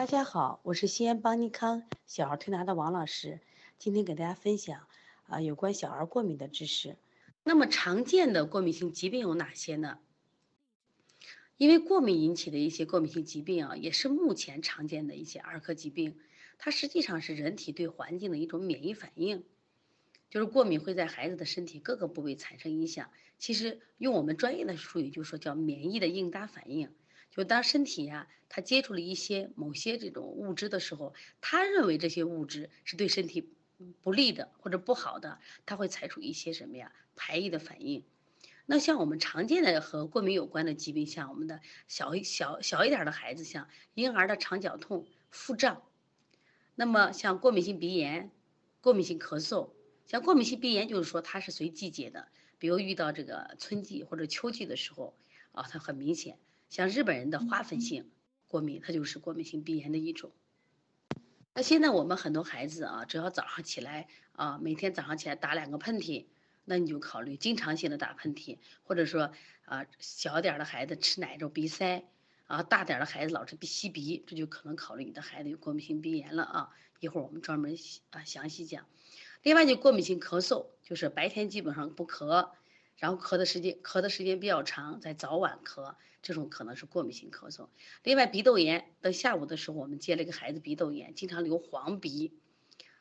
大家好，我是西安邦尼康小儿推拿的王老师，今天给大家分享啊有关小儿过敏的知识。那么常见的过敏性疾病有哪些呢？因为过敏引起的一些过敏性疾病啊，也是目前常见的一些儿科疾病，它实际上是人体对环境的一种免疫反应，就是过敏会在孩子的身体各个部位产生影响。其实用我们专业的术语就说叫免疫的应答反应。就当身体呀，它接触了一些某些这种物质的时候，他认为这些物质是对身体不利的或者不好的，他会采取一些什么呀排异的反应。那像我们常见的和过敏有关的疾病，像我们的小小小一点的孩子，像婴儿的肠绞痛、腹胀，那么像过敏性鼻炎、过敏性咳嗽，像过敏性鼻炎就是说它是随季节的，比如遇到这个春季或者秋季的时候啊，它很明显。像日本人的花粉性过敏，它就是过敏性鼻炎的一种。那现在我们很多孩子啊，只要早上起来啊，每天早上起来打两个喷嚏，那你就考虑经常性的打喷嚏，或者说啊，小点的孩子吃奶就鼻塞，啊，大点的孩子老是鼻吸鼻，这就可能考虑你的孩子有过敏性鼻炎了啊。一会儿我们专门啊详细讲。另外就过敏性咳嗽，就是白天基本上不咳。然后咳的时间咳的时间比较长，在早晚咳，这种可能是过敏性咳嗽。另外，鼻窦炎，到下午的时候，我们接了一个孩子鼻窦炎，经常流黄鼻，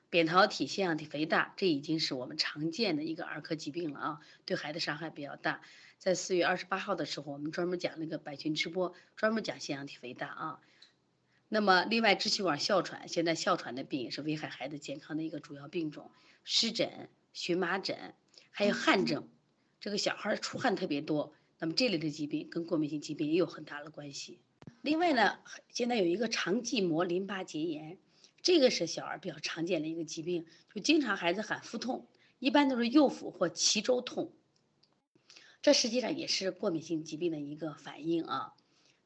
扁桃体腺样体肥大，这已经是我们常见的一个儿科疾病了啊，对孩子伤害比较大。在四月二十八号的时候，我们专门讲那个百群直播，专门讲腺样体肥大啊。那么，另外支气管哮喘，现在哮喘的病也是危害孩子健康的一个主要病种，湿疹、荨麻疹，还有汗症。这个小孩出汗特别多，那么这类的疾病跟过敏性疾病也有很大的关系。另外呢，现在有一个肠系膜淋巴结炎，这个是小儿比较常见的一个疾病，就经常孩子喊腹痛，一般都是右腹或脐周痛。这实际上也是过敏性疾病的一个反应啊，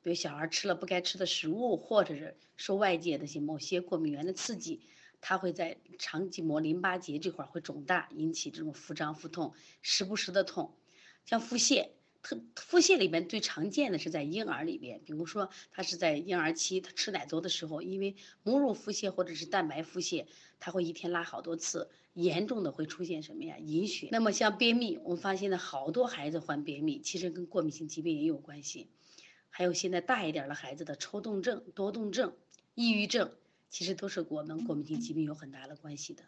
比如小孩吃了不该吃的食物，或者是受外界的些某些过敏源的刺激。它会在肠系膜淋巴结这块会肿大，引起这种腹胀、腹痛，时不时的痛。像腹泻，特腹泻里面最常见的是在婴儿里边，比如说他是在婴儿期他吃奶多的时候，因为母乳腹泻或者是蛋白腹泻，他会一天拉好多次，严重的会出现什么呀？隐血。那么像便秘，我们发现了好多孩子患便秘，其实跟过敏性疾病也有关系。还有现在大一点的孩子的抽动症、多动症、抑郁症。其实都是跟我们过敏性疾病有很大的关系的。